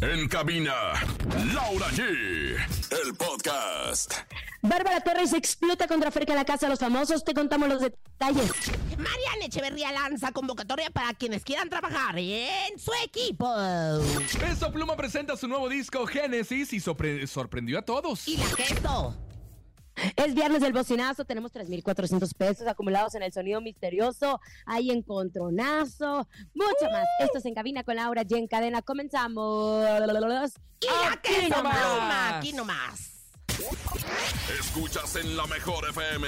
En cabina, Laura G. El podcast. Bárbara Torres explota contra Ferca la Casa de los Famosos. Te contamos los detalles. Mariana Echeverría lanza convocatoria para quienes quieran trabajar en su equipo. Peso Pluma presenta su nuevo disco Génesis y sorpre- sorprendió a todos. Y la gesto. Es viernes del bocinazo. Tenemos 3,400 pesos acumulados en el sonido misterioso. Hay encontronazo. Mucho más. Esto es en cabina con Laura G en cadena. Comenzamos. Y la Aquí nomás. Aquí nomás. Escuchas en la mejor FM.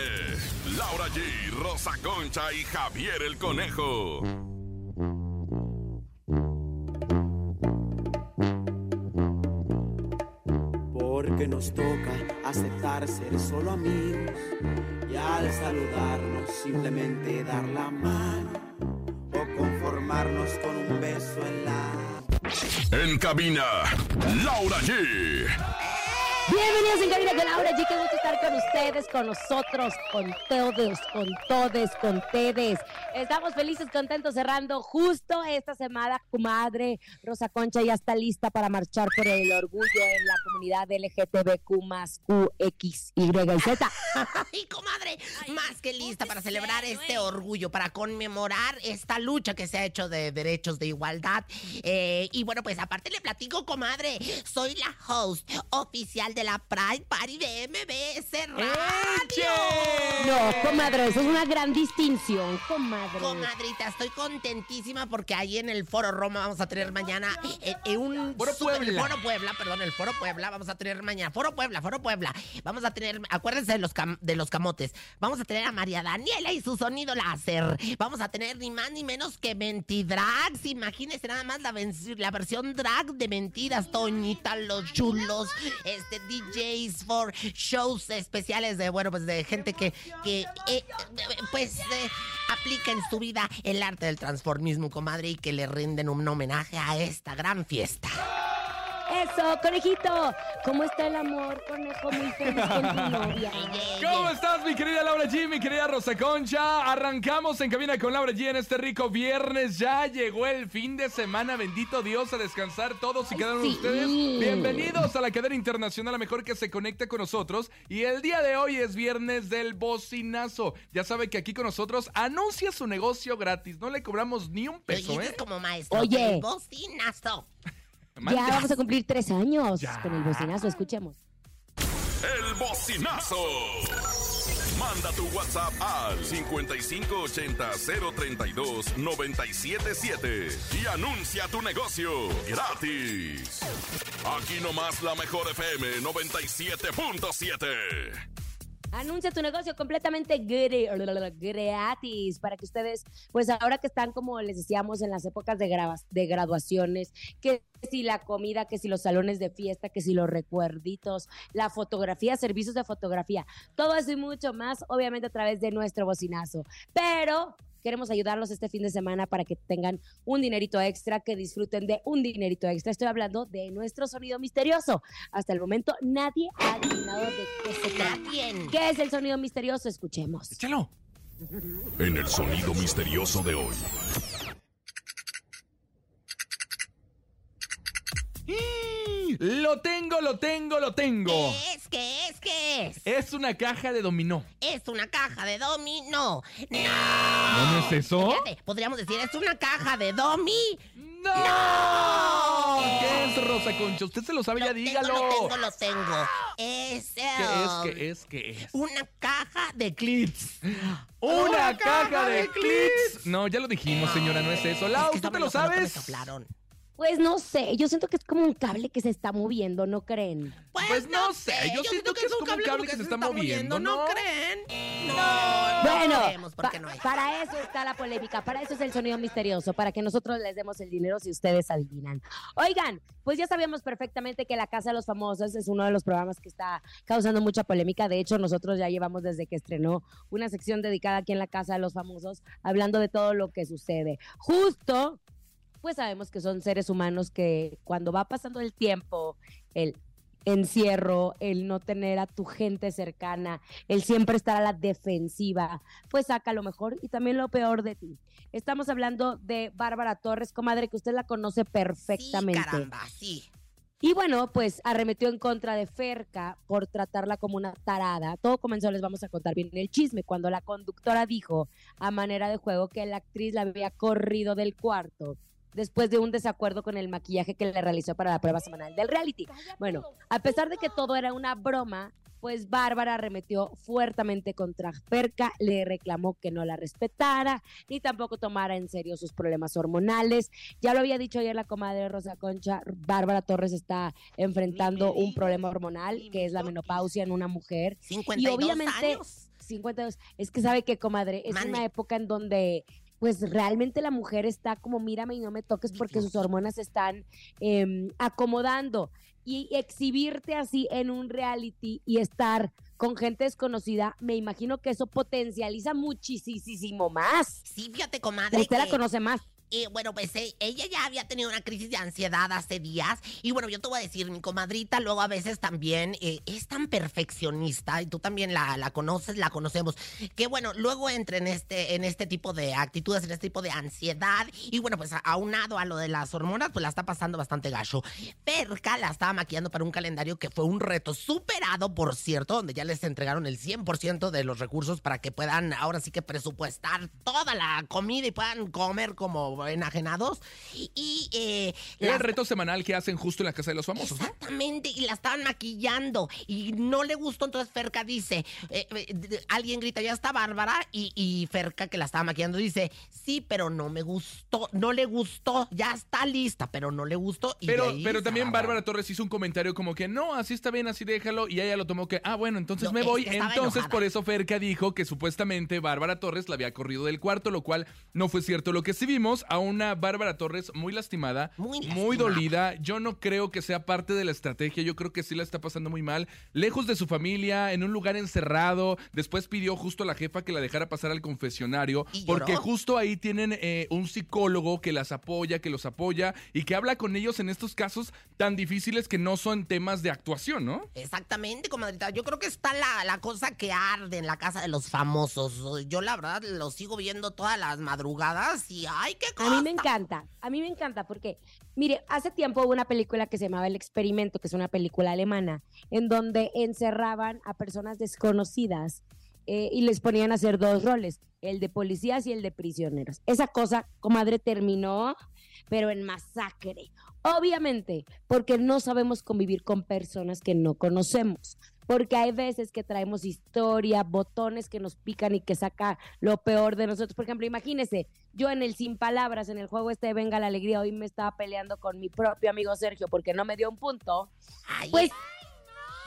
Laura G, Rosa Concha y Javier el Conejo. Porque nos toca aceptar ser solo amigos y al saludarnos simplemente dar la mano o conformarnos con un beso en la... En cabina, Laura G. Bienvenidos en cabina con Laura G. Qué gusto estar con ustedes, con nosotros, con todos, con todes, con tedes. Estamos felices, contentos, cerrando justo esta semana. Comadre Rosa Concha ya está lista para marchar por el orgullo en la comunidad LGTBQ más Y y Z. Ay, comadre, más que lista para celebrar este orgullo, para conmemorar esta lucha que se ha hecho de derechos de igualdad. Eh, y bueno, pues aparte le platico, comadre, soy la host oficial de la Pride Party de MBS Radio. No, comadre, eso es una gran distinción, comadre. Comadrita, estoy contentísima porque ahí en el Foro Roma vamos a tener mañana eh, eh, un... Foro super- Puebla. Foro Puebla, perdón, el Foro Puebla vamos a tener mañana. Foro Puebla, Foro Puebla. Vamos a tener, acuérdense de los, cam- de los camotes. Vamos a tener a María Daniela y su sonido láser. Vamos a tener ni más ni menos que Mentidrags. Imagínense nada más la, la versión drag de Mentiras. Toñita, los chulos, este, DJs for shows especiales de, bueno, pues de gente que, que eh, pues, eh, aplica en su vida el arte del transformismo, comadre, y que le rinden un homenaje a esta gran fiesta. Eso, conejito. ¿Cómo está el amor, conejo? Muy feliz con tu novia. ¿Cómo estás, mi querida Laura G, mi querida Rosa Concha? Arrancamos en cabina con Laura G en este rico viernes. Ya llegó el fin de semana, bendito Dios, a descansar todos y cada uno de sí. ustedes. Bienvenidos a la cadena internacional, la mejor que se conecta con nosotros. Y el día de hoy es viernes del bocinazo. Ya sabe que aquí con nosotros anuncia su negocio gratis. No le cobramos ni un peso, dijiste ¿eh? como maestro. Oye. El bocinazo. Ya vamos a cumplir tres años Ya. con el bocinazo. Escuchemos. El bocinazo. Manda tu WhatsApp al 5580-032-977 y anuncia tu negocio gratis. Aquí nomás la mejor FM 97.7. Anuncia tu negocio completamente gr- gratis para que ustedes, pues ahora que están, como les decíamos, en las épocas de, grabas- de graduaciones, que si la comida, que si los salones de fiesta, que si los recuerditos, la fotografía, servicios de fotografía, todo eso y mucho más, obviamente a través de nuestro bocinazo. Pero queremos ayudarlos este fin de semana para que tengan un dinerito extra, que disfruten de un dinerito extra. Estoy hablando de nuestro sonido misterioso. Hasta el momento nadie ha adivinado de qué se trata. ¿Qué es el sonido misterioso? Escuchemos. Échalo. En el sonido misterioso de hoy. Lo tengo, lo tengo, lo tengo. ¿Qué es? ¿Qué es? ¿Qué es? Es una caja de dominó. Es una caja de dominó. ¡No! ¿No, es eso? Fíjate, podríamos decir, es una caja de domi. ¡No! ¿Qué es, Rosa Concha? Usted se lo sabe, ya Lo dígalo. Tengo, lo tengo, lo tengo. Es, ¿Qué es, qué es, qué es? Una caja de clips. ¡Una caja de clips! No, ya lo dijimos, señora, no es eso. Lau, Es que ¿tú te lo sabes? Pues no sé, yo siento que es como un cable que se está moviendo, ¿no creen? Pues no sé, yo siento que es como un cable que se está moviendo, ¿no? creen? No, no, bueno, creemos porque pa- no es. para eso está la polémica, para eso es el sonido misterioso, para que nosotros les demos el dinero si ustedes adivinan. Oigan, pues ya sabíamos perfectamente que La Casa de los Famosos es uno de los programas que está causando mucha polémica. De hecho, nosotros ya llevamos desde que estrenó una sección dedicada aquí en La Casa de los Famosos, hablando de todo lo que sucede. Justo pues sabemos que son seres humanos que cuando va pasando el tiempo, el encierro, el no tener a tu gente cercana, el siempre estar a la defensiva, pues saca lo mejor y también lo peor de ti. Estamos hablando de Bárbara Torres, comadre, que usted la conoce perfectamente. Sí, caramba, sí. Y bueno, pues arremetió en contra de Ferca por tratarla como una tarada. Todo comenzó, les vamos a contar bien el chisme, cuando la conductora dijo a manera de juego que la actriz la había corrido del cuarto después de un desacuerdo con el maquillaje que le realizó para la prueba semanal del reality. Bueno, a pesar de que todo era una broma, pues Bárbara arremetió fuertemente contra Ferca, le reclamó que no la respetara ni tampoco tomara en serio sus problemas hormonales. Ya lo había dicho ayer la comadre Rosa Concha, Bárbara Torres está enfrentando un problema hormonal que es la menopausia en una mujer. 52 y obviamente años. 52, es que sabe que comadre, es una época en donde pues realmente la mujer está como mírame y no me toques porque sus hormonas están em, acomodando y exhibirte así en un reality y estar con gente desconocida, me imagino que eso potencializa muchísimo más. Sí, fíjate, comadre. Usted la que- conoce más. Eh, bueno, pues eh, ella ya había tenido una crisis de ansiedad hace días. Y bueno, yo te voy a decir, mi comadrita luego a veces también eh, es tan perfeccionista, y tú también la, la conoces, la conocemos, que bueno, luego entra en este, en este tipo de actitudes, en este tipo de ansiedad. Y bueno, pues aunado a lo de las hormonas, pues la está pasando bastante gacho. Perca la estaba maquillando para un calendario que fue un reto superado, por cierto, donde ya les entregaron el 100% de los recursos para que puedan ahora sí que presupuestar toda la comida y puedan comer como enajenados. Y eh, Era las- el reto semanal que hacen justo en la Casa de los Famosos, ¿no? Exactamente, y la estaban maquillando y no le gustó, entonces Ferca dice, eh, eh, alguien grita, ya está Bárbara, y, y Ferca que la estaba maquillando dice, sí, pero no me gustó, no le gustó, ya está lista, pero no le gustó. Y Pero, pero también. Bárbara Torres hizo un comentario como que no, así está bien, así déjalo. Y ella lo tomó que, ah, bueno, entonces No, me voy. Entonces, enojada. por eso Ferca dijo que supuestamente Bárbara Torres la había corrido del cuarto, lo cual no fue cierto. Lo que sí vimos a una Bárbara Torres muy lastimada, Muy dolida. Yo no creo que sea parte de la estrategia. Yo creo que sí la está pasando muy mal. Lejos de su familia, en un lugar encerrado. Después pidió justo a la jefa que la dejara pasar al confesionario. Porque justo ahí tienen eh, un psicólogo que las apoya, que los apoya y que habla con ellos en estos casos tan difíciles que no son temas de actuación, ¿no? Exactamente, comadrita. Yo creo que está la, la cosa que arde en la casa de los famosos. Yo, la verdad, lo sigo viendo todas las madrugadas y ¡ay, qué! A mí me encanta, a mí me encanta porque, mire, hace tiempo hubo una película que se llamaba El Experimento, que es una película alemana, en donde encerraban a personas desconocidas eh, y les ponían a hacer dos roles, el de policías y el de prisioneros. Esa cosa, comadre, terminó, pero en masacre. Obviamente, porque no sabemos convivir con personas que no conocemos. Porque hay veces que traemos historia, botones que nos pican y que saca lo peor de nosotros. Por ejemplo, imagínese, yo en el Sin Palabras, en el juego este de Venga la Alegría, hoy me estaba peleando con mi propio amigo Sergio porque no me dio un punto. Ay, Pues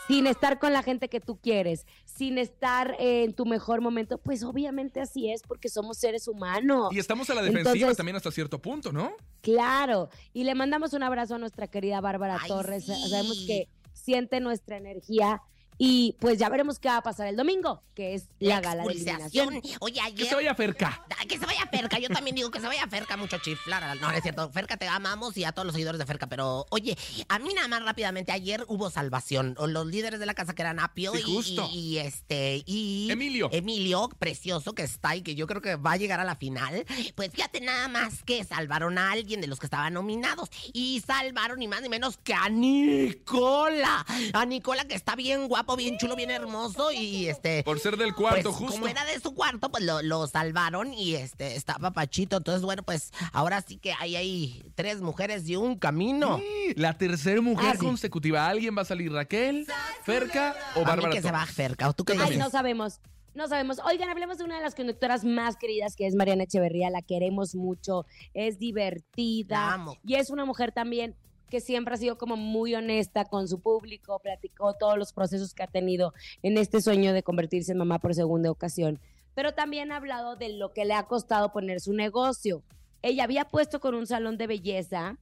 sin estar con la gente que tú quieres, sin estar eh, en tu mejor momento, pues obviamente así es porque somos seres humanos. Y estamos a la defensiva Entonces- también hasta cierto punto, ¿no? Claro, y le mandamos un abrazo a nuestra querida Bárbara Ay, Torres. sí. Sabemos que siente nuestra energía y pues ya veremos qué va a pasar el domingo, que es la, gala de eliminación. Oye, Que ayer... se vaya Ferca. Que se vaya Ferca, yo también digo que se vaya Ferca, mucho chiflar. No, no es cierto. Ferca te amamos y a todos los seguidores de Ferca, pero oye, a mí nada más rápidamente, ayer hubo salvación. Los líderes de la casa que eran Apio Sí, y, justo. y- y este y Emilio. Emilio, precioso que está y que yo creo que va a llegar a la final. Pues fíjate nada más que salvaron a alguien de los que estaban nominados. Y salvaron ni más ni menos que a Nicola. A Nicola que está bien guapo, bien chulo, bien hermoso y este. Por ser del cuarto, Pues, justo. Como era de su cuarto, pues lo, lo salvaron y este estaba Pachito. Entonces, bueno, pues ahora sí que hay ahí tres mujeres y un camino. Sí, La tercera mujer Ah, sí. consecutiva. ¿Alguien va a salir? ¿Raquel, Ferca o Bárbara que se va? Ferca. ¿O tú qué Ay, no sabemos. No sabemos. Oigan, hablemos de una de las conductoras más queridas, que es Mariana Echeverría. La queremos mucho. Es La divertida. amo. Y es una mujer también que siempre ha sido como muy honesta con su público, platicó todos los procesos que ha tenido en este sueño de convertirse en mamá por segunda ocasión. Pero también ha hablado de lo que le ha costado poner su negocio. Ella había puesto con un salón de belleza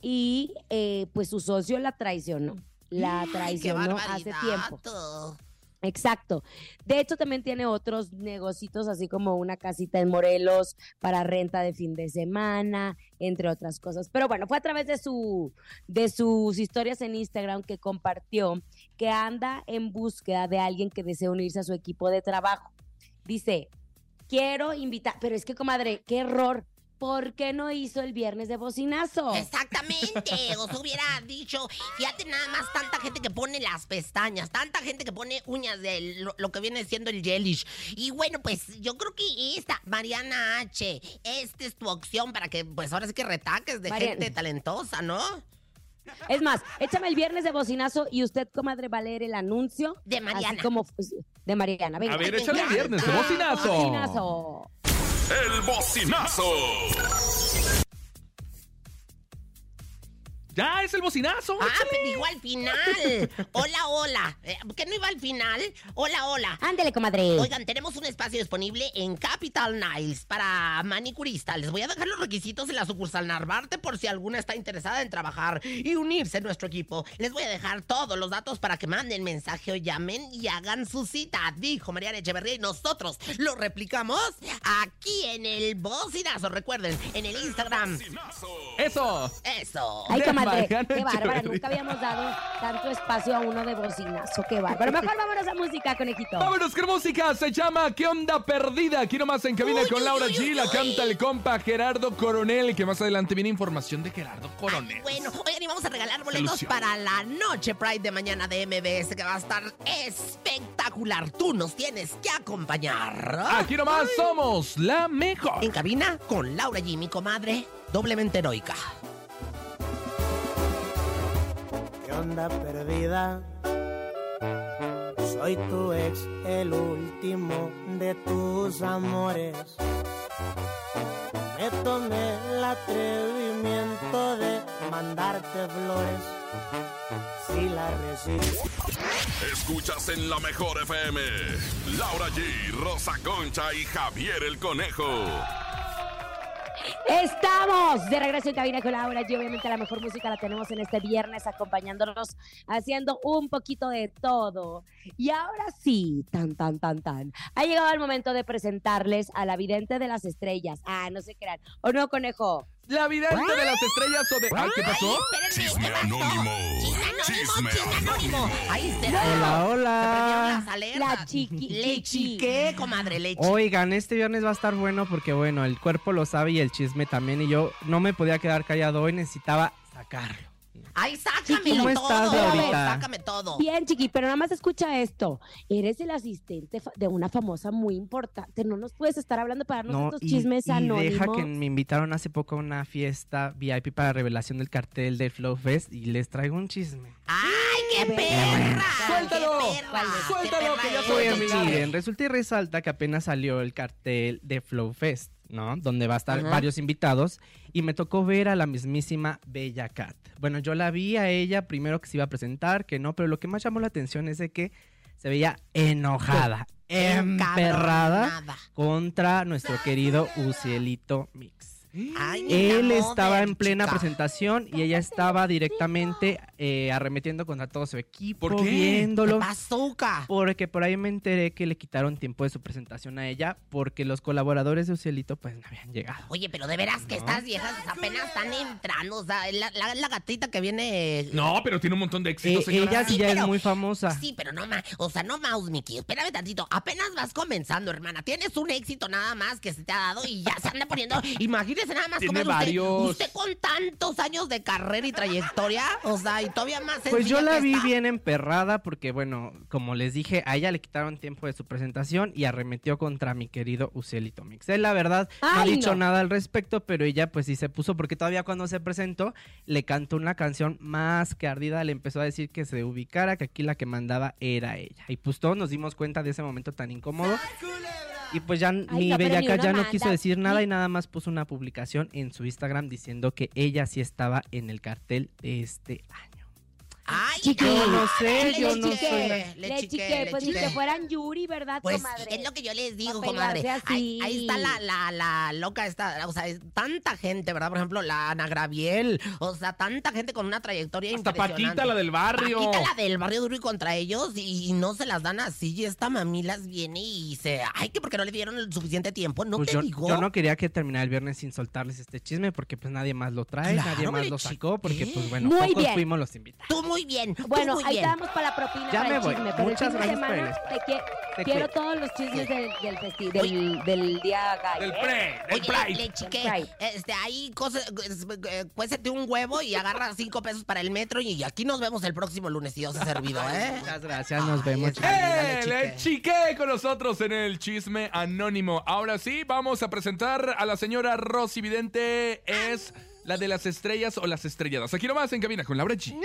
y eh, pues su socio la traicionó. La Ay, traicionó hace tiempo. Exacto. De hecho, también tiene otros negocios, así como una casita en Morelos para renta de fin de semana, entre otras cosas. Pero bueno, fue a través de su de sus historias en Instagram que compartió que anda en búsqueda de alguien que desee unirse a su equipo de trabajo. Dice, quiero invitar, pero es que comadre, qué error. ¿Por qué no hizo el viernes de bocinazo? Exactamente, os hubiera dicho, fíjate nada más tanta gente que pone las pestañas, tanta gente que pone uñas de lo, lo que viene siendo el gelish. Y bueno, pues yo creo que esta, Mariana H, esta es tu opción para que pues ahora sí que retaques de Mariana. gente talentosa, ¿no? Es más, échame el viernes de bocinazo y usted, comadre, va a leer el anuncio. De Mariana. Así como de Mariana. Venga. A ver, el viernes de bocinazo. Bocinazo. El bocinazo. Ya es el bocinazo. Ah, pero dijo al final. Hola, hola. Eh, ¿Qué no iba al final? Hola, hola. Ándele, comadre. Oigan, tenemos un espacio disponible en Capital Niles para manicuristas. Les voy a dejar los requisitos en la sucursal Narvarte por si alguna está interesada en trabajar y unirse a nuestro equipo. Les voy a dejar todos los datos para que manden mensaje o llamen y hagan su cita, dijo Mariana Echeverría y nosotros lo replicamos aquí en el bocinazo. Recuerden, en el Instagram. Bocinazo. Eso. Eso. Ay, comadre, Mariana qué bárbara. Nunca habíamos dado tanto espacio a uno de bocinazo. Qué bárbaro. Mejor vámonos a música, conejito. Vámonos, qué música se llama ¿Qué onda perdida? Aquí nomás en cabina Uy, con Laura uy, G. La canta el compa Gerardo Coronel, que más adelante viene información de Gerardo Coronel. Ay, bueno, oigan, y vamos a regalar boletos para la noche Pride de mañana de MBS, que va a estar espectacular. Tú nos tienes que acompañar. Aquí nomás somos la mejor. En cabina con Laura G, mi comadre, doblemente heroica. ¿Qué onda perdida? Soy tu ex, el último de tus amores. Me tomé el atrevimiento de mandarte flores. Si la recibes. Escuchas en la mejor FM. Laura G, Rosa Concha y Javier el Conejo. Estamos de regreso en cabina con Laura y obviamente la mejor música la tenemos en este viernes acompañándonos, haciendo un poquito de todo. Y ahora sí, tan, tan, tan, tan. Ha llegado el momento de presentarles a la vidente de las estrellas. Ah, no se crean. ¿O no, conejo? La vidente de las estrellas o de. Ay, ¿qué pasó? Espérenme, Chisme ¿qué pasó? anónimo. Chisme anónimo, chisme anónimo. anónimo. Ahí está. Hola, hola. La chiqui- Le chiqué, comadre, le chiqué. Oigan, este viernes va a estar bueno porque, bueno, el cuerpo lo sabe y el chisme también. Y yo no me podía quedar callado hoy, necesitaba sacarlo. Ay, sácamelo ¿Cómo todo. Sácame todo. Bien, chiqui, pero nada más escucha esto. Eres el asistente de una famosa muy importante. No nos puedes estar hablando para darnos No, estos y, chismes y anónimos. deja que me invitaron hace poco a una fiesta VIP para revelación del cartel del Flow Fest y les traigo un chisme. ¡Ay, qué perra! Suéltalo. ¡Qué perra! Suéltalo, ¡Qué que ya perra soy miren, resulta y resalta que apenas salió el cartel de Flow Fest, ¿no? Donde va a estar Ajá. varios invitados y me tocó ver a la mismísima Bella Cat. Bueno, yo la vi a ella primero que se iba a presentar, que no, pero lo que más llamó la atención es de que se veía enojada, emperrada contra nuestro querido Ucielito Mix. Ay, Él estaba en chica. plena presentación y ella estaba directamente eh, arremetiendo contra todo su equipo, ¿Por qué? ¿Qué viéndolo. pasó? Porque por ahí me enteré que le quitaron tiempo de su presentación a ella porque los colaboradores de Ucielito pues no habían llegado. Oye, pero de veras que No. estas viejas apenas están entrando. O sea, la, la- la gatita que viene. No, pero tiene un montón de Eh, éxitos, señora. ella sí Sí, ya pero- es muy famosa. Sí, pero no más. O sea, no mouse, Mickey. Espérame tantito. Apenas vas comenzando, hermana. Tienes un éxito nada más que se te ha dado y ya se anda poniendo. Nada más Tiene varios. Usted, con tantos años de carrera y trayectoria. O sea, y todavía más. Pues yo la vi bien emperrada porque, bueno, como les dije, a ella le quitaron tiempo de su presentación y arremetió contra mi querido Ucielito Mix. Él, la verdad, no ha Ay, dicho no. nada al respecto, pero ella pues sí se puso porque todavía cuando se presentó le cantó una canción más que ardida, le empezó a decir que se ubicara, que aquí la que mandaba era ella. Y pues todos nos dimos cuenta de ese momento tan incómodo. Y pues ya mi no, bellaca ya no manda, quiso decir nada y nada más puso una publicación en su Instagram diciendo que ella sí estaba en el cartel de este año. Ay, Yo no sé, le yo no soy la- Le, Le chiqué, chiqué, le pues ni que fueran Yuri, ¿verdad, Pues comadre? es lo que yo les digo, Pa' comadre. Ahí, ahí está la, la, la loca esta, o sea, es tanta gente, ¿verdad? Por ejemplo, la Ana Graviel, o sea, tanta gente con una trayectoria Hasta impresionante. Paquita, la del barrio. Paquita, la del barrio duro y contra ellos, y, y no se las dan así, y esta mamilas viene y se... Ay, que porque no le dieron el suficiente tiempo, no Pues te yo, digo. yo no quería que terminara el viernes sin soltarles este chisme porque pues nadie más lo trae, Claro, nadie más lo sacó porque pues bueno, Muy pocos bien. fuimos los invitados. Tú muy bien. Bueno, muy ahí bien. estamos para la propina, Ya para me el voy. chisme. Muchas gracias por semana el- te qui- te quiero qui- todos los chismes del, del, festi- del, del día gay. Del pre, del Oye, Pride. le, chiqué, este, ahí cosa, eh, cuésete un huevo y agarra cinco pesos para el metro y aquí nos vemos el próximo lunes, si Dios ha servido, ¿eh? Muchas gracias, nos vemos. ¡Eh! Le chique. chiqué con nosotros en el chisme anónimo. Ahora sí, vamos a presentar a la señora Rosy Vidente. Es la de las estrellas o las estrelladas. Aquí nomás en cabina con Laura G.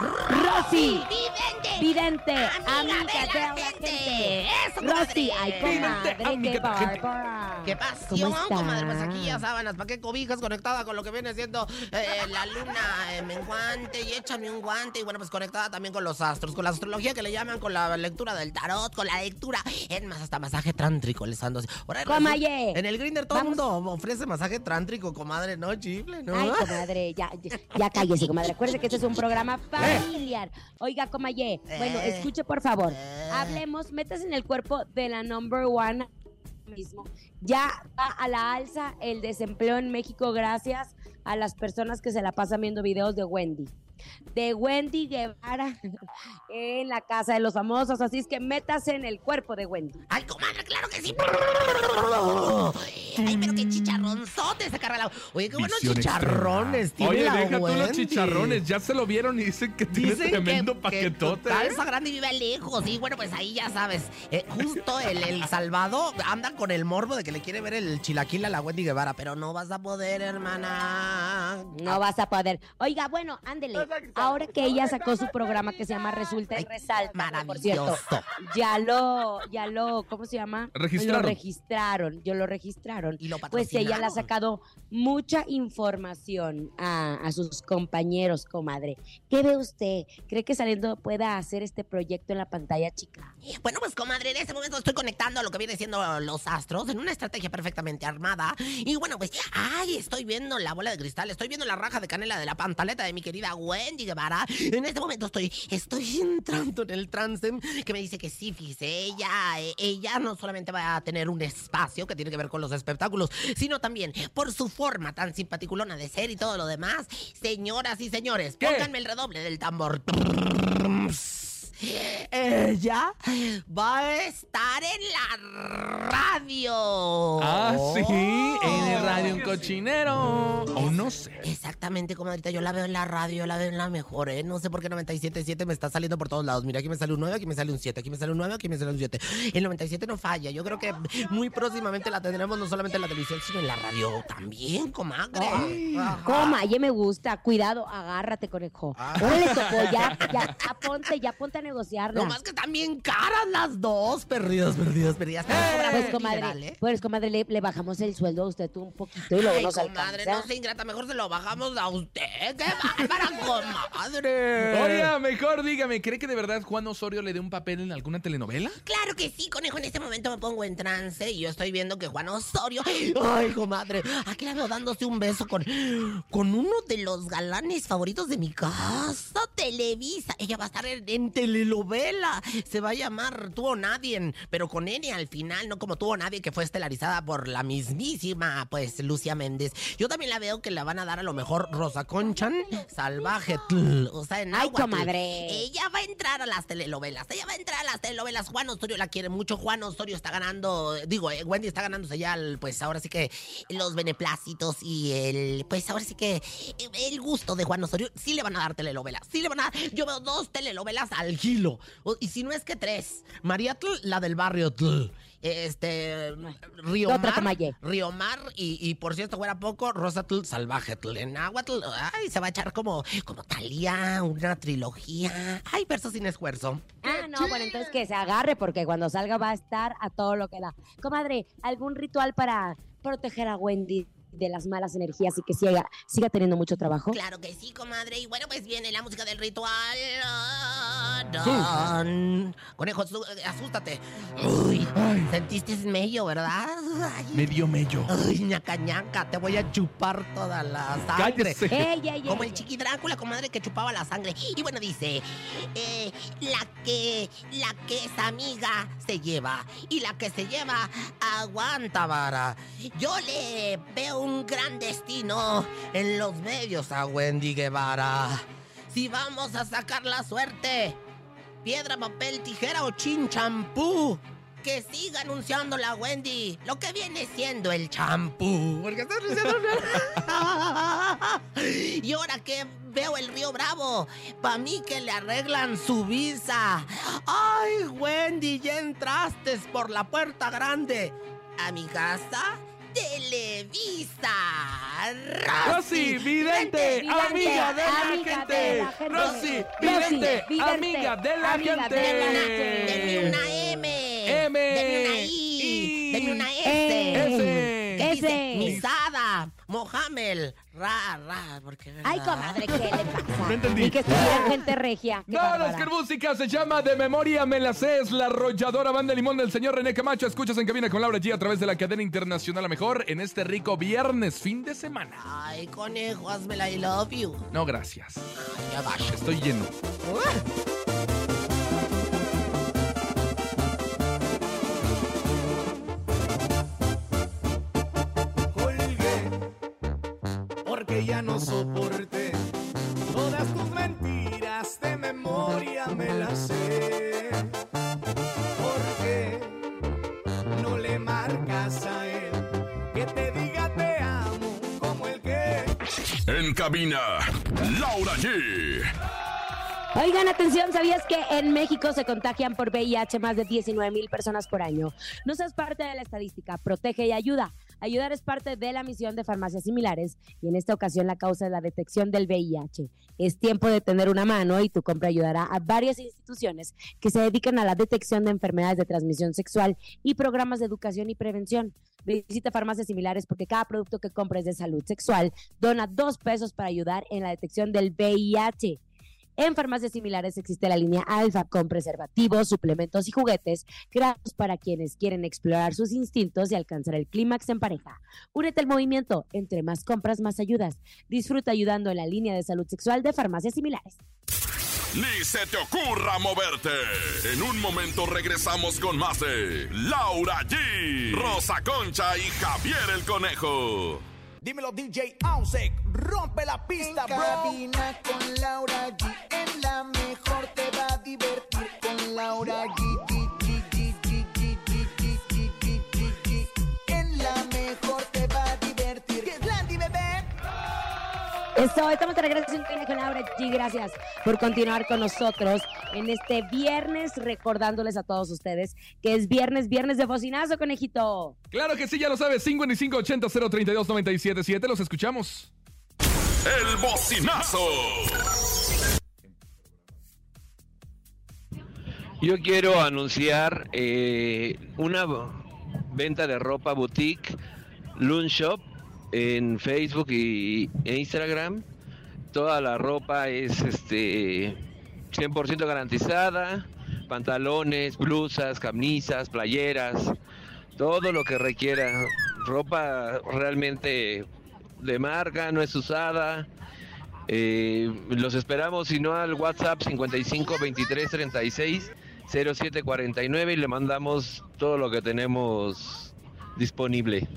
Rosy, ¡Vidente! vidente, Amiga amiga de la gente. gente. Eso, Rosy, comadre. ay, comadre, Vidente, amiga qué de la gente. ¡Qué pasión, ¿Cómo comadre! Pues está? aquí ya sábanas, ¿para qué cobijas conectada con lo que viene siendo eh, la luna eh, menguante? Y échame un guante. Y bueno, pues conectada también con los astros, con la astrología que le llaman, con la lectura del tarot, con la lectura. Es más, hasta masaje trántrico les ando. En el Grinder todo el mundo ofrece masaje trántrico, comadre, ¿no? Chifle, ¿no? Ay, comadre, ya, ya, ya cállese, comadre. Acuérdese que este es un programa familiar. Oiga, comadre, bueno, Eh. escuche por favor. Eh. Hablemos, metas en el cuerpo de la number one mismo. Ya va a la alza el desempleo en México gracias a las personas que se la pasan viendo videos de Wendy. De Wendy Guevara en la casa de los famosos. Así es que métase en el cuerpo de Wendy. Ay, comadre, claro que sí. Ay, pero qué chicharronzote se carga la... Oye, qué buenos Visión chicharrones tiene Oye, la deja tú los chicharrones. Ya se lo vieron y dicen que tiene Dicen tremendo que, paquetote. que ¿eh? calza grande y vive lejos. Y bueno, pues ahí ya sabes. eh, justo el, el salvado anda con el morbo de que le quiere ver el chilaquil a la Wendy Guevara. Pero no vas a poder, hermana. No vas a poder. Oiga, bueno, ándele. Ahora que ella sacó su programa que se llama Resulta y Resalta, que, por cierto, Maravilloso. ya lo, ya lo, ¿cómo se llama? Registraron. Lo registraron, yo lo registraron. Y lo Pues que ella le ha sacado mucha información a, a sus compañeros, comadre. ¿Qué ve usted? ¿Cree que saliendo pueda hacer este proyecto en la pantalla chica? Bueno, pues comadre, en este momento estoy conectando a lo que viene siendo los astros en una estrategia perfectamente armada. Y bueno, pues, ay, estoy viendo la bola de cristal, estoy viendo la raja de canela de la pantaleta de mi querida Wendy Guevara. En este momento estoy, estoy entrando en el trance que me dice que sí, fíjese, ella, eh, ella no solamente va a tener un espacio que tiene que ver con los espectáculos, sino también por su forma tan simpaticulona de ser y todo lo demás. Señoras y señores, ¿Qué? pónganme el redoble del tambor. Ella va a estar en la radio. Ah, sí, en el radio un cochinero. O no sé. Exactamente, comadrita, yo la veo en la radio, la veo en la mejor, ¿eh? No sé por qué 97.7 me está saliendo por todos lados. Mira, aquí me sale un 9, aquí me sale un 7, aquí me sale un 9, aquí me sale un 7. El 97 no falla. Yo creo que muy próximamente la tendremos no solamente en la televisión, sino en la radio también, comadre. Ajá. Coma, me gusta. Cuidado, agárrate, conejo. Ah. Órale, tocó, ya, ya, ya ponte, ya ponte a negociarla. No más que bien caras las dos. Perdidas, perdidas, perdidas. Pero cobra Pues, comadre, mineral, ¿eh? pues, comadre, le, le bajamos el sueldo a usted tú un poquito y luego Ay, nos comadre, alcanza. no se ingrata, mejor se lo bajamos a usted. ¡Qué bárbara, comadre! Oiga, mejor dígame, ¿cree que de verdad Juan Osorio le dé un papel en alguna telenovela? Claro que sí, conejo. En este momento me pongo en trance y yo estoy viendo que Juan Osorio. Ay, comadre. Aquí la veo dándose un beso con, con uno de los galanes favoritos de mi casa, Televisa. Ella va a estar en, en telenovela. Se va a llamar Tú o Nadie, pero con N al final, no como Tú o Nadie, que fue estelarizada por la mismísima, pues, Lucia Méndez. Yo también la veo que la van a dar a lo mejor Rosa Conchan, Salvaje. tl, O sea, en Ay, náhuatl. comadre. Ella va a entrar a las telenovelas. Ella va a entrar a las telenovelas. Juan Osorio la quiere mucho. Juan Osorio está ganando. Digo, eh, Wendy está ganándose ya, el, pues ahora sí que los beneplácitos y el. Pues ahora sí que el gusto de Juan Osorio. Sí le van a dar telenovelas. Sí le van a dar. Yo veo dos telenovelas al kilo. O- Y si no es que tres. María Tl, la del barrio Tl. Este. Río Otra Mar. Comayé. Río Mar. Y, y por cierto, fuera poco, Rosa Tl, Salvaje Tl. En Náhuatl. Ay, se va a echar como, como Talía, una trilogía. Ay, verso sin esfuerzo. Ah, no, bueno, entonces que se agarre porque cuando salga va a estar a todo lo que da. Comadre, ¿algún ritual para proteger a Wendy de las malas energías y que siga, siga teniendo mucho trabajo? Claro que sí, comadre. Y bueno, pues viene la música del ritual. Don. Conejo, su- asústate. Uy, Ay. sentiste medio, ¿verdad? Ay, Medio mello. Ay, ñaca, ñaca, te voy a chupar toda la sangre. Cállese. ¡Ey, ey, ey! Como el chiqui Drácula, comadre, que chupaba la sangre. Y bueno, dice, eh, la que, la que es amiga se lleva. Y la que se lleva aguanta vara. Yo le veo un gran destino en los medios a Wendy Guevara. Si vamos a sacar la suerte, piedra, papel, tijera o chin champú. Que siga anunciando la Wendy lo que viene siendo el champú. Porque está anunciando Y ahora que veo el río Bravo, pa' mí que le arreglan su visa. Ay, Wendy, ya entraste por la puerta grande. A mi casa, Televisa. Rosy, vidente, vidente, amiga de la amiga de gente. la gente. Rosy, vidente, amiga de la amiga de gente. Denme una M. M. Denme una I. I. Denme una S. S. Ese. Misada, Mohamed, ra, ra, porque Ay, comadre, ¿qué le pasa? No entendí. Ni que estuviera gente regia. Qué No, que música se llama De Memoria Me la sé, es la arrolladora banda de limón del señor René Camacho. Escuchas en cabina con Laura G a través de la cadena internacional a mejor en este rico viernes, fin de semana. Ay, conejo, hazmela, I love you. No, gracias. Ay, ya. Estoy lleno. colgué porque ya no soporté todas tus mentiras de memoria me las sé porque no le marcas a él que te diga te amo como el que En cabina, Laura G. Oigan, atención, ¿sabías que en México se contagian por VIH más de 19 mil personas por año? No seas parte de la estadística, protege y ayuda. Ayudar es parte de la misión de farmacias similares y en esta ocasión la causa es la detección del VIH. Es tiempo de tener una mano y tu compra ayudará a varias instituciones que se dedican a la detección de enfermedades de transmisión sexual y programas de educación y prevención. Visita farmacias similares porque cada producto que compres de salud sexual dona dos pesos para ayudar en la detección del VIH. En farmacias similares existe la línea Alfa con preservativos, suplementos y juguetes creados para quienes quieren explorar sus instintos y alcanzar el clímax en pareja. Únete al movimiento. Entre más compras, más ayudas. Disfruta ayudando en la línea de salud sexual de farmacias similares. Ni se te ocurra moverte. En un momento regresamos con más de Laura G, Rosa Concha y Javier el Conejo. Dímelo DJ Ausek, rompe la pista, En bro. cabina con Laura G. En la mejor te va a divertir con Laura G. Eso, estamos de regreso en Cabina con Laura G. Gracias por continuar con nosotros en este viernes, recordándoles a todos ustedes que es viernes, viernes de bocinazo, conejito. Claro que sí, ya lo sabes. 5580 032 977 Los escuchamos. El bocinazo. Yo quiero anunciar eh, una venta de ropa boutique, Loon Shop, en Facebook y e Instagram. Toda la ropa es este 100% garantizada, pantalones, blusas, camisas, playeras, todo lo que requiera. Ropa realmente de marca, no es usada. Eh, los esperamos, si no, al WhatsApp 55 23 36 07 49 y le mandamos todo lo que tenemos disponible.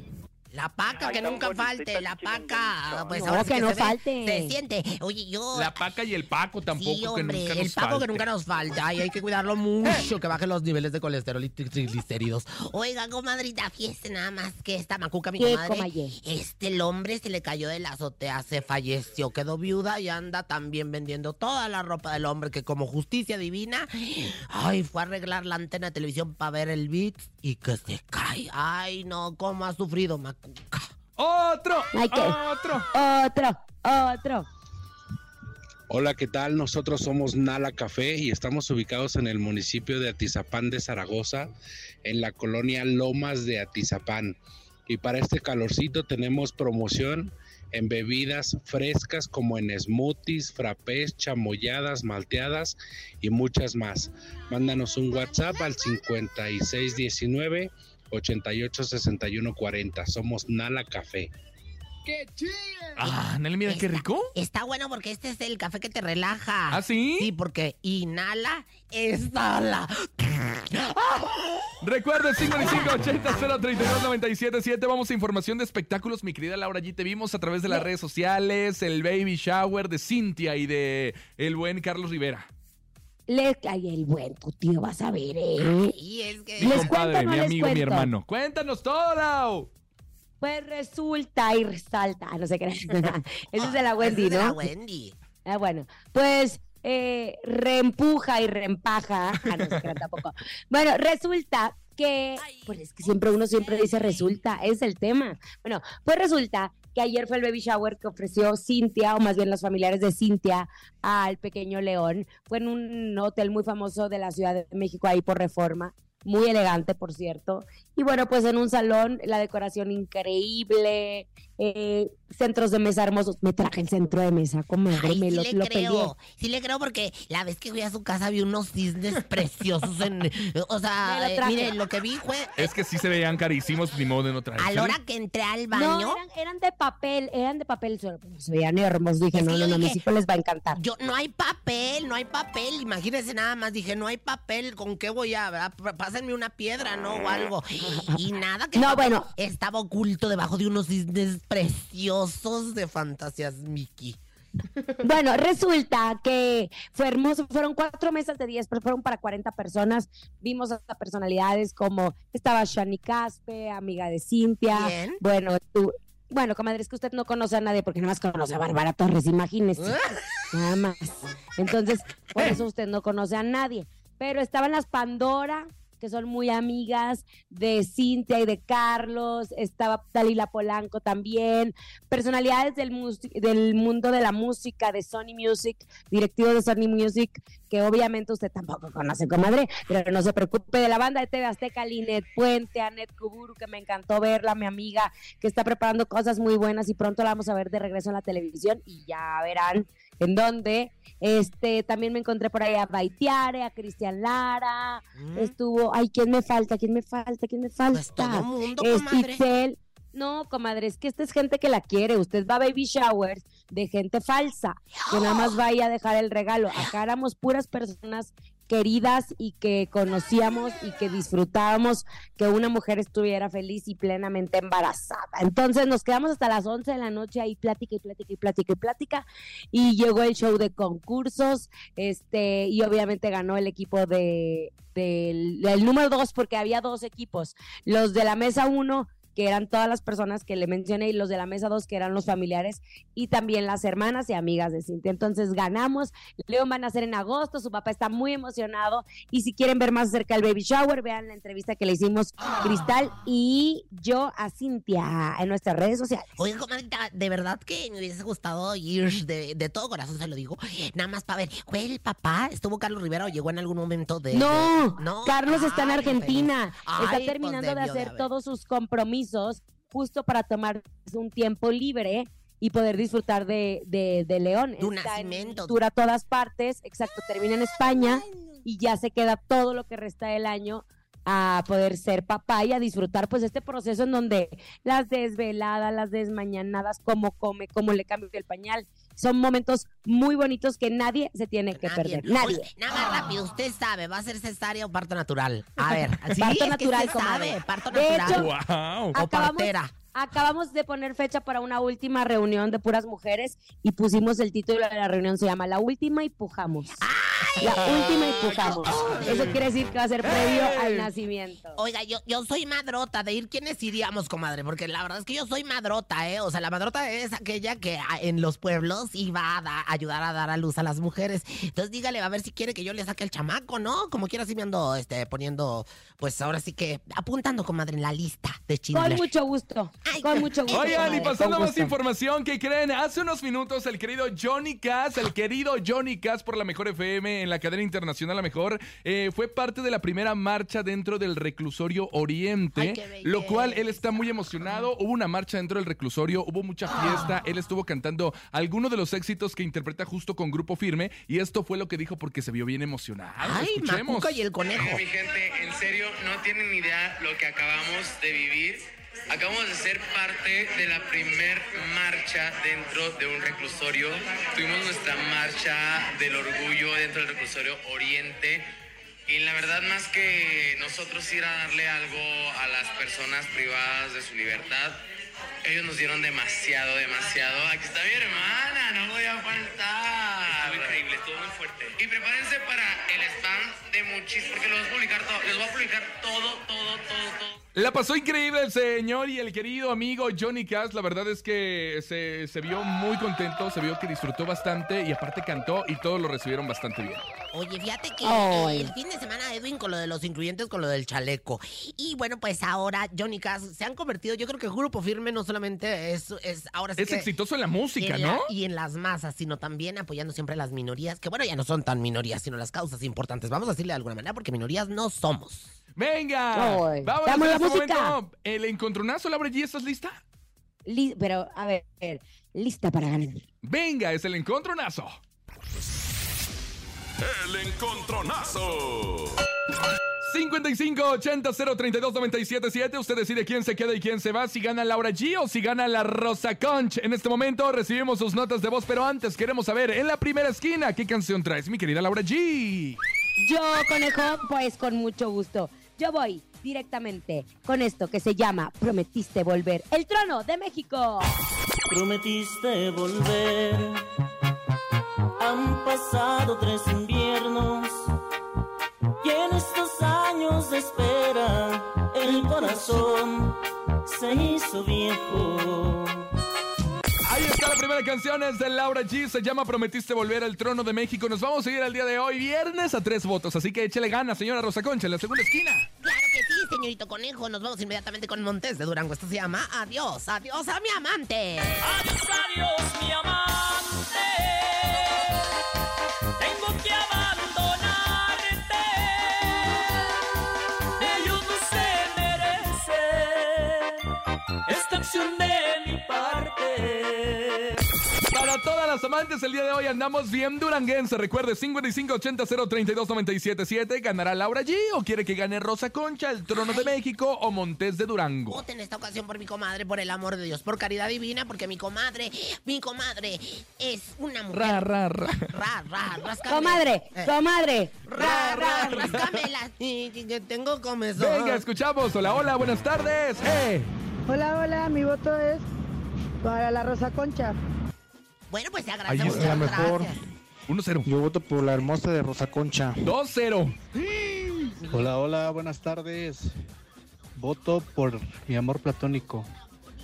La paca, que nunca falte, la paca. Pues No, ahora sí que no se ve, falte. Se siente. Oye, yo... La paca y el paco tampoco, sí, que nunca el nos paco que nunca nos falta. Ay, hay que cuidarlo mucho, que bajen los niveles de colesterol y tri- triglicéridos. Oiga, comadrita, fieste nada más que esta macuca, mi ¿Qué, comadre. Este, el hombre se le cayó de la azotea, se falleció, quedó viuda y anda también vendiendo toda la ropa del hombre que como justicia divina, ay, fue a arreglar la antena de televisión para ver el beat y que se cae. Ay, no, cómo ha sufrido macuca. ¡Otro! ¿qué? ¡Otro! Otro, otro. Hola, ¿qué tal? Nosotros somos Nala Café y estamos ubicados en el municipio de Atizapán de Zaragoza, en la colonia Lomas de Atizapán. Y para este calorcito tenemos promoción en bebidas frescas como en smoothies, frappés, chamoyadas, malteadas y muchas más. Mándanos un WhatsApp al 5619 886140. Somos Nala Café. Ah, Nelly, mira qué rico. Está bueno porque este es el café que te relaja. ¿Ah, sí? Sí, porque inhala, exhala. Recuerda 5580-032-977. Vamos a información de espectáculos, mi querida Laura. Allí te vimos a través de las redes sociales, el baby shower de Cintia y de el buen Carlos Rivera. Le ay, el buen tu tío, vas a ver, ¿eh? Y es que... Mi ¿Les compadre, cuento no mi les amigo, mi hermano. Cuéntanos todo, Lau. Pues resulta y resalta, ah, no sé qué. Ese es de la Wendy, es de la ¿no? Wendy. Ah, bueno, pues eh, reempuja y reempaja. Ah, no se crean tampoco. Bueno, resulta que, pues es que siempre uno siempre dice resulta, es el tema. Bueno, pues resulta que ayer fue el baby shower que ofreció Cintia, o más bien los familiares de Cintia, al pequeño León. Fue en un hotel muy famoso de la Ciudad de México, ahí por Reforma. Muy elegante, por cierto. Y bueno, pues en un salón, la decoración increíble, eh, centros de mesa hermosos. Me traje el centro de mesa, comadre, Ay, me sí lo, le lo creo, sí le creo porque la vez que fui a su casa vi unos cisnes preciosos en, o sea, lo eh, traje. mire, lo que vi fue Es que sí se veían carísimos, ni modo de no traer. a la hora que entré al No, baño, eran, eran de papel, eran de papel, se veían hermosos. Dije, Es no, no, no, a mis hijos les va a encantar. yo no hay papel, no hay papel, imagínense nada más, dije, no hay papel, ¿con qué voy a, verdad? Pásenme una piedra, ¿no? O algo. Y nada que No, bueno. estaba oculto debajo de unos cisnes preciosos de fantasías Mickey. Bueno, resulta que fue hermoso. Fueron cuatro mesas de 10, pero fueron para 40 personas. Vimos hasta personalidades como estaba Shani Caspe, amiga de Cintia. Bien. Bueno, tú. Bueno, comadre, es que usted no conoce a nadie porque nada más conoce a Bárbara Torres, imagínese. Nada más. Entonces, por eso usted no conoce a nadie. Pero estaban las Pandora, que son muy amigas de Cintia y de Carlos. Estaba Dalila Polanco también. Personalidades del, del mundo de la música, de Sony Music, directivo de Sony Music, que obviamente usted tampoco conoce, comadre. Pero no se preocupe de la banda de TV Azteca, Linet Puente, Anet Kuburu, que me encantó verla, mi amiga, que está preparando cosas muy buenas y pronto la vamos a ver de regreso en la televisión y ya verán en dónde. Este, también me encontré por ahí a Baitiare, a Cristian Lara, Mm. estuvo, ay, ¿quién me falta? ¿Quién me falta? ¿Quién me falta? Pues todo mundo, comadre. No, comadre, es que esta es gente que la quiere. Usted va a baby showers de gente falsa, que nada más vaya a dejar el regalo. Acá éramos puras personas queridas y que conocíamos y que disfrutábamos que una mujer estuviera feliz y plenamente embarazada. Entonces nos quedamos hasta las 11 de la noche ahí plática y plática y plática y plática y llegó el show de concursos este y obviamente ganó el equipo de del, número dos porque había dos equipos, los de la mesa uno que eran todas las personas que le mencioné y los de la mesa dos que eran los familiares y también las hermanas y amigas de Cintia. Entonces ganamos, León van a ser en agosto, su papá está muy emocionado y si quieren ver más acerca del baby shower, vean la entrevista que le hicimos Cristal y yo a Cintia en nuestras redes sociales. Oiga, comadrita, de verdad que me hubiese gustado ir de, de todo corazón, se lo digo. Nada más para ver, ¿fue el papá? ¿Estuvo Carlos Rivera o llegó en algún momento de...? No, de- no. Carlos está en Argentina. Ay, está pues terminando de hacer todos sus compromisos justo para tomar un tiempo libre y poder disfrutar de, de, de León. Tu Está en nacimiento. todas partes, exacto, termina en España y ya se queda todo lo que resta del año a poder ser papá y a disfrutar pues este proceso en donde las desveladas, las desmañanadas, cómo come, cómo le cambia el pañal, son momentos muy bonitos que nadie se tiene que Nadie. perder. Nadie. Oye, nada más rápido, usted sabe, ¿va a ser cesárea o parto natural? A ver, sí, Parto es que natural, usted comadre. sabe, parto De natural. hecho, ¡Wow! o partera. Acabamos de poner fecha para una última reunión de puras mujeres y pusimos el título de la reunión, se llama La Última y Pujamos. La Última y Pujamos. Eso quiere decir que va a ser previo al nacimiento. Oiga, yo, yo soy madrota, de ir quiénes iríamos, comadre, porque la verdad es que yo soy madrota, ¿eh? O sea, la madrota es aquella que en los pueblos iba a da- ayudar a dar a luz a las mujeres. Entonces dígale a ver si quiere que yo le saque el chamaco, ¿no? Como quiera, así me ando este, poniendo, pues ahora sí que apuntando, comadre, en la lista de Con Schindler. mucho gusto. Ay, Con mucho gusto. Oigan, y pasando más información, ¿qué creen? Hace unos minutos el querido Johnny Cass, el querido Johnny Cass por la Mejor FM, en la cadena internacional a mejor, eh, fue parte de la primera marcha dentro del reclusorio Oriente, Ay, qué belleza. lo cual él está muy emocionado. Hubo una marcha dentro del reclusorio, hubo mucha fiesta, él estuvo cantando algunos de los éxitos que interpreta justo con Grupo Firme y esto fue lo que dijo porque se vio bien emocionado. Ay, Escuchemos. Macuca y el conejo. Mi gente, en serio, no tienen ni idea lo que acabamos de vivir. Acabamos de ser parte de la primer marcha dentro de un reclusorio. Tuvimos nuestra marcha del orgullo dentro del reclusorio Oriente. Y la verdad, más que nosotros ir a darle algo a las personas privadas de su libertad, ellos nos dieron demasiado, demasiado. Aquí está mi hermana, no voy a faltar. Estuvo increíble, estuvo muy fuerte. Y prepárense para el spam de muchis, porque los voy a publicar todo. Les voy a publicar todo, todo, todo, todo. La pasó increíble el señor y el querido amigo Johnny Cash. La verdad es que se, se vio muy contento, se vio que disfrutó bastante y aparte cantó y todos lo recibieron bastante bien. Oye, fíjate que Ay. el fin de semana Edwin con lo de los incluyentes, con lo del chaleco. Y bueno, pues ahora Johnny Cash se han convertido, yo creo que Grupo Firme no solamente es, es ahora sí Es que exitoso en la música, en la- ¿no? y en las masas, sino también apoyando siempre a las minorías, que bueno, ya no son tan minorías, sino las causas importantes. Vamos a decirle de alguna manera, porque minorías no somos. Venga, Ay, vamos dame a la este música. momento. El encontronazo, Laura G, ¿estás lista? Li- pero, a ver, lista para ganar. Venga, es el encontronazo. El encontronazo. 5580-032-977. Usted decide quién se queda y quién se va. Si gana Laura G o si gana la Rosa Conch. En este momento recibimos sus notas de voz, pero antes queremos saber en la primera esquina qué canción traes, mi querida Laura G. Yo, conejo, pues con mucho gusto. Yo voy directamente con esto que se llama Prometiste volver. El trono de México. Prometiste volver. Han pasado tres inviernos. Y en estos años de espera, el corazón se hizo viejo. Ahí está la primera canción, es de Laura G. Se llama Prometiste volver al trono de México. Nos vamos a ir al día de hoy, viernes, a tres votos. Así que échele ganas, señora Rosa Concha, en la segunda esquina. Claro que sí, señorito conejo. Nos vamos inmediatamente con Montes de Durango. Esto se llama Adiós, adiós a mi amante. Adiós, adiós, mi amante. Las amantes, el día de hoy andamos bien duranguense. Recuerde, 5580-032-977. ¿Ganará Laura G o quiere que gane Rosa Concha, el trono de México o Montés de Durango? Vote en esta ocasión por mi comadre, por el amor de Dios, por caridad divina, porque mi comadre, mi comadre es una mujer. Ra, ra, ra. Ra, ra, ráscame. Comadre, Eh, comadre. Ra, ra, y que tengo comezón. Venga, escuchamos. Hola, hola, buenas tardes. ¡Eh! Hola, hola, mi voto es para la Rosa Concha. Bueno, pues te Ahí agradecemos. está. La mejor. gracias. 1-0. Yo voto por la hermosa de Rosa Concha. 2-0. Hola, hola, buenas tardes. Voto por mi amor platónico,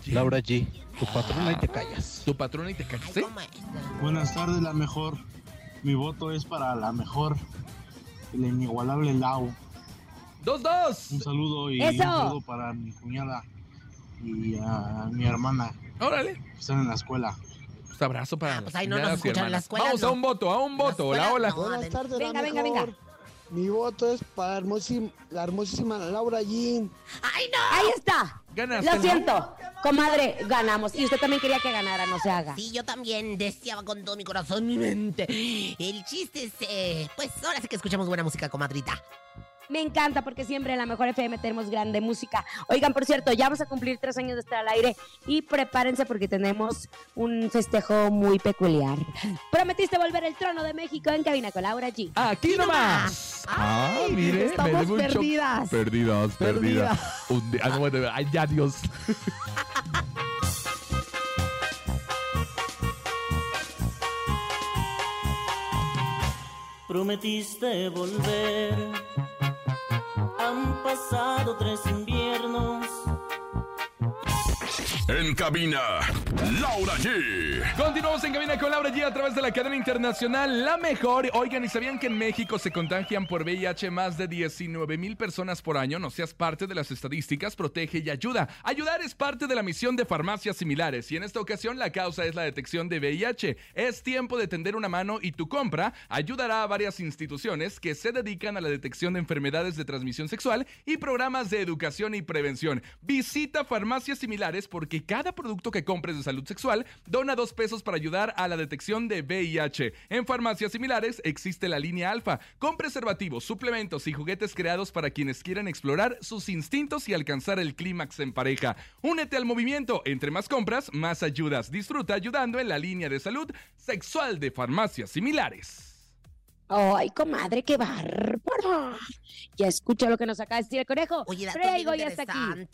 Laura G. Tu patrona y te callas. Tu patrona y te callas, ¿eh? Buenas tardes, la mejor. Mi voto es para la mejor, el inigualable Lau. 2-2. Un saludo y ¡Eso! un saludo para mi cuñada y a mi hermana Órale. están en la escuela. Abrazo para Ah, pues ahí no nos escuchan en la hermanas. escuela, Vamos no. a un voto, a un voto. Hola, hola. no. Buenas tardes, Venga, la venga, mejor. venga. Mi voto es para hermosísima- la hermosísima Laura G. ¡Ay, no! Ahí está. Ganaste, Lo ¿no? siento. Comadre, ganamos. Y usted también quería que ganara, no se haga. Sí, yo también deseaba con todo mi corazón, mi mente. El chiste es, eh, pues ahora sí que escuchamos buena música, comadrita. Me encanta porque siempre en la mejor FM tenemos grande música. Oigan, por cierto, ya vamos a cumplir tres años de estar al aire y prepárense porque tenemos un festejo muy peculiar. Prometiste volver el trono de México en cabina con Laura G. Aquí nomás. Ah, mire, estamos shock. perdidas. Perdidas, perdidas. Un día- ah, no, bueno, ay, ya, Dios. Prometiste volver. Pasado tres inviernos. Cabina, Laura G. Continuamos en cabina con Laura G a través de la cadena internacional La Mejor. Oigan, ¿y sabían que en México se contagian por VIH más de 19 mil personas por año? No seas parte de las estadísticas, protege y ayuda. Ayudar es parte de la misión de farmacias similares y en esta ocasión la causa es la detección de VIH. Es tiempo de tender una mano y tu compra ayudará a varias instituciones que se dedican a la detección de enfermedades de transmisión sexual y programas de educación y prevención. Visita farmacias similares porque cada producto que compres de salud sexual dona dos pesos para ayudar a la detección de VIH. En farmacias similares existe la línea alfa, con preservativos, suplementos y juguetes creados para quienes quieran explorar sus instintos y alcanzar el clímax en pareja. Únete al movimiento, entre más compras, más ayudas. Disfruta ayudando en la línea de salud sexual de farmacias similares. Ay, comadre, qué bárbaro. Ya escucha lo que nos acaba de decir el conejo. Oye, datos bien ya hasta aquí.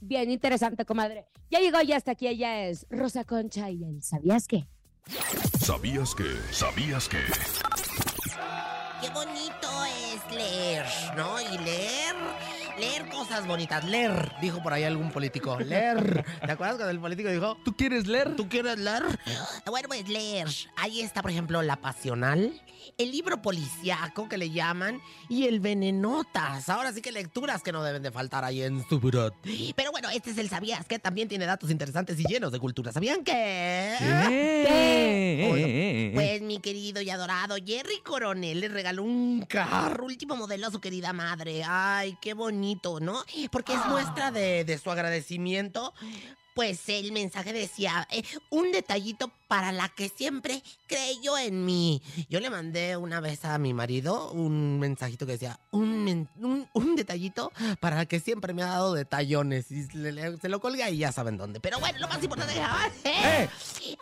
Bien interesante, comadre. Ya llegó ya hasta aquí. Ella es Rosa Concha y él. ¿Sabías qué? ¿Sabías que? ¿Sabías que? Qué bonito es leer, ¿no? Y leer, leer cosas bonitas. Leer, dijo por ahí algún político. Leer. ¿Te acuerdas cuando el político dijo? ¿Tú quieres leer? ¿Tú quieres leer? Bueno, pues leer. Ahí está, por ejemplo, La Pasional, el libro policiaco que le llaman y el Venenotas. Ahora sí que lecturas que no deben de faltar ahí en su buró. Pero bueno, este es el Sabías que también tiene datos interesantes y llenos de cultura. ¿Sabían que? ¿Qué? Pues mi querido y adorado Jerry Coronel le regaló un carro último modelo a su querida madre. Ay, qué bonito, ¿no? Porque es muestra de, de su agradecimiento. Pues el mensaje decía, eh, un detallito para la que siempre creyó en mí. Yo le mandé una vez a mi marido un mensajito que decía, un, un, un detallito para la que siempre me ha dado detallones. Y le- le- se lo colgué y ya saben dónde. Pero bueno, lo más importante es... ¡Eh!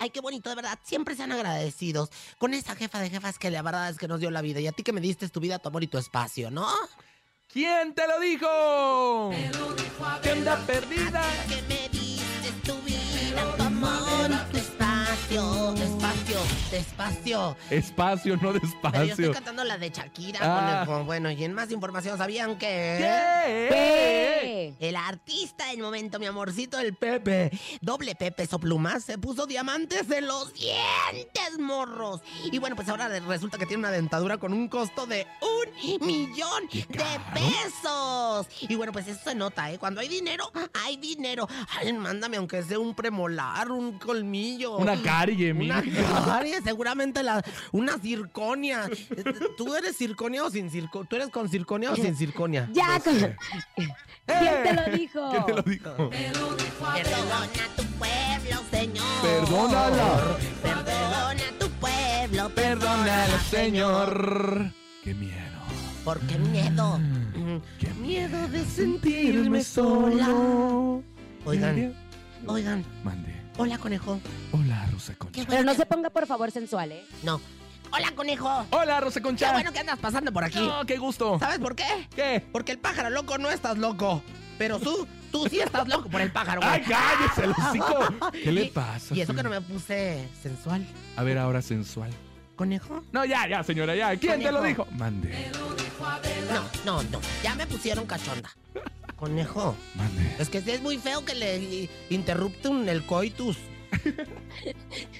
Ay, qué bonito, de verdad. Siempre sean agradecidos con esa jefa de jefas que la verdad es que nos dio la vida. Y a ti que me diste tu vida, tu amor y tu espacio, ¿no? ¿Quién te lo dijo? ¿Qué anda perdida? Que me diste tu vida, Despacio, despacio. Espacio, no Pero yo estoy despacio. cantando la de Shakira. Ah. con el- con- bueno, y en más información, ¿sabían que...? ¿Qué? El artista del momento, mi amorcito, el Pepe. Doble Pepe Soplumas se puso diamantes en los dientes, morros. Y bueno, pues ahora resulta que tiene una dentadura con un costo de un millón de pesos. Y bueno, pues eso se nota, ¿eh? Cuando hay dinero, hay dinero. Ay, mándame aunque sea un premolar, un colmillo. Una carie, Una mija. Seguramente la, una circonia. ¿Tú eres circonia o sin circonia? ¿Tú eres con circonia o sin circonia? Ya, con- ¿quién te lo dijo? ¿Quién te lo dijo? Perdona tu pueblo, Señor. Perdónala. Perdona tu pueblo. Perdónalo, señor. Qué miedo. ¿Por qué miedo? Mm, Mm, Miedo de sentirme sola. Oigan, oigan. Mande. Hola, conejo. Hola, Rosa Concha. Qué Pero no que- se ponga, por favor, sensual, ¿eh? No. Hola, conejo. Hola, Rosa Qué Concha. bueno que andas pasando por aquí. No, qué gusto. ¿Sabes por qué? ¿Qué? Porque el pájaro loco no estás loco. Pero tú, tú sí estás loco por el pájaro. güey. ¡Ay, cállese el hocico! ¿Qué le pasa? Y eso que no me puse sensual. A ver, ahora sensual. ¿Conejo? No, ya, ya, señora, ya. ¿Quién te lo Conejo. dijo? Mande. No, no, no. Ya me pusieron cachonda. Conejo. Mande. Es que es muy feo que le interrupten el coitus.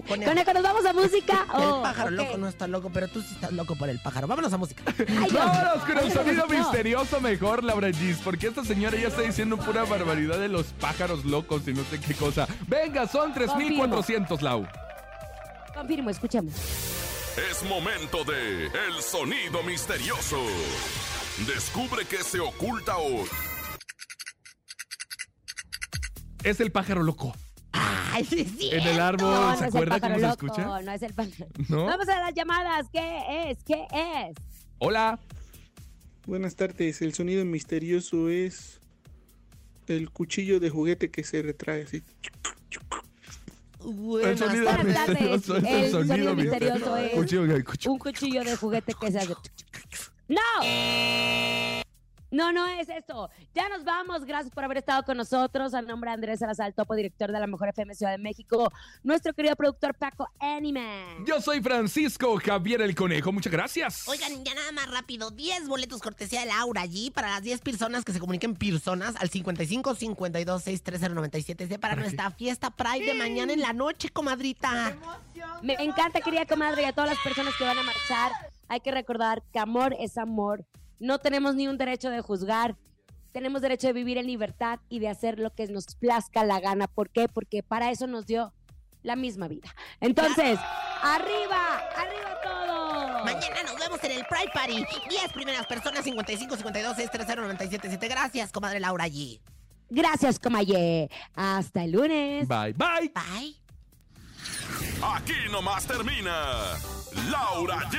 Conejo. Conejo, ¿nos vamos a música? El Oh, pájaro ok. loco no está loco, pero tú sí estás loco por el pájaro. Vámonos a música. Ay. Vámonos con el sonido misterioso mejor, Laura Gis, porque esta señora ya está diciendo pura barbaridad de los pájaros locos y no sé qué cosa. Venga, son 3.400, Lau. Confirmo, escuchemos. Es momento de El Sonido Misterioso. Descubre qué se oculta hoy. Es el pájaro loco. Ay, sí, sí. En el árbol, No, no ¿se es el acuerda pájaro cómo se loco, escucha? No, es el pájaro. ¿No? Vamos a las llamadas. ¿Qué es? ¿Qué es? Hola. Buenas tardes, el sonido misterioso es el cuchillo de juguete que se retrae así. El Buenas sonido Buenas tardes. misterioso es el, El sonido, sonido misterioso. misterioso es- Cuchillo, cuchillo. Un cuchillo de juguete que se hace. ¡No! No, no es eso. Ya nos vamos. Gracias por haber estado con nosotros. A nombre de Andrés Salazar, topo director de la Mejor FM Ciudad de México. Nuestro querido productor Paco Animan. Yo soy Francisco Javier el Conejo. Muchas gracias. Oigan, ya nada más rápido. 10 boletos cortesía de Laura allí para las 10 personas que se comuniquen personas al 55 52 630 97 para nuestra fiesta Pride de mañana en la noche, comadrita. Me encanta, querida comadre, y a todas las personas que van a marchar. Hay que recordar que amor es amor. No tenemos ni un derecho de juzgar. Tenemos derecho de vivir en libertad y de hacer lo que nos plazca la gana. ¿Por qué? Porque para eso nos dio la misma vida. Entonces, arriba, arriba todo. Mañana nos vemos en el Pride Party. 10 primeras personas, 55 52 630 977. Gracias, comadre Laura allí. Gracias, Comaye. Hasta el lunes. Bye, bye. Bye. Aquí nomás termina Laura G,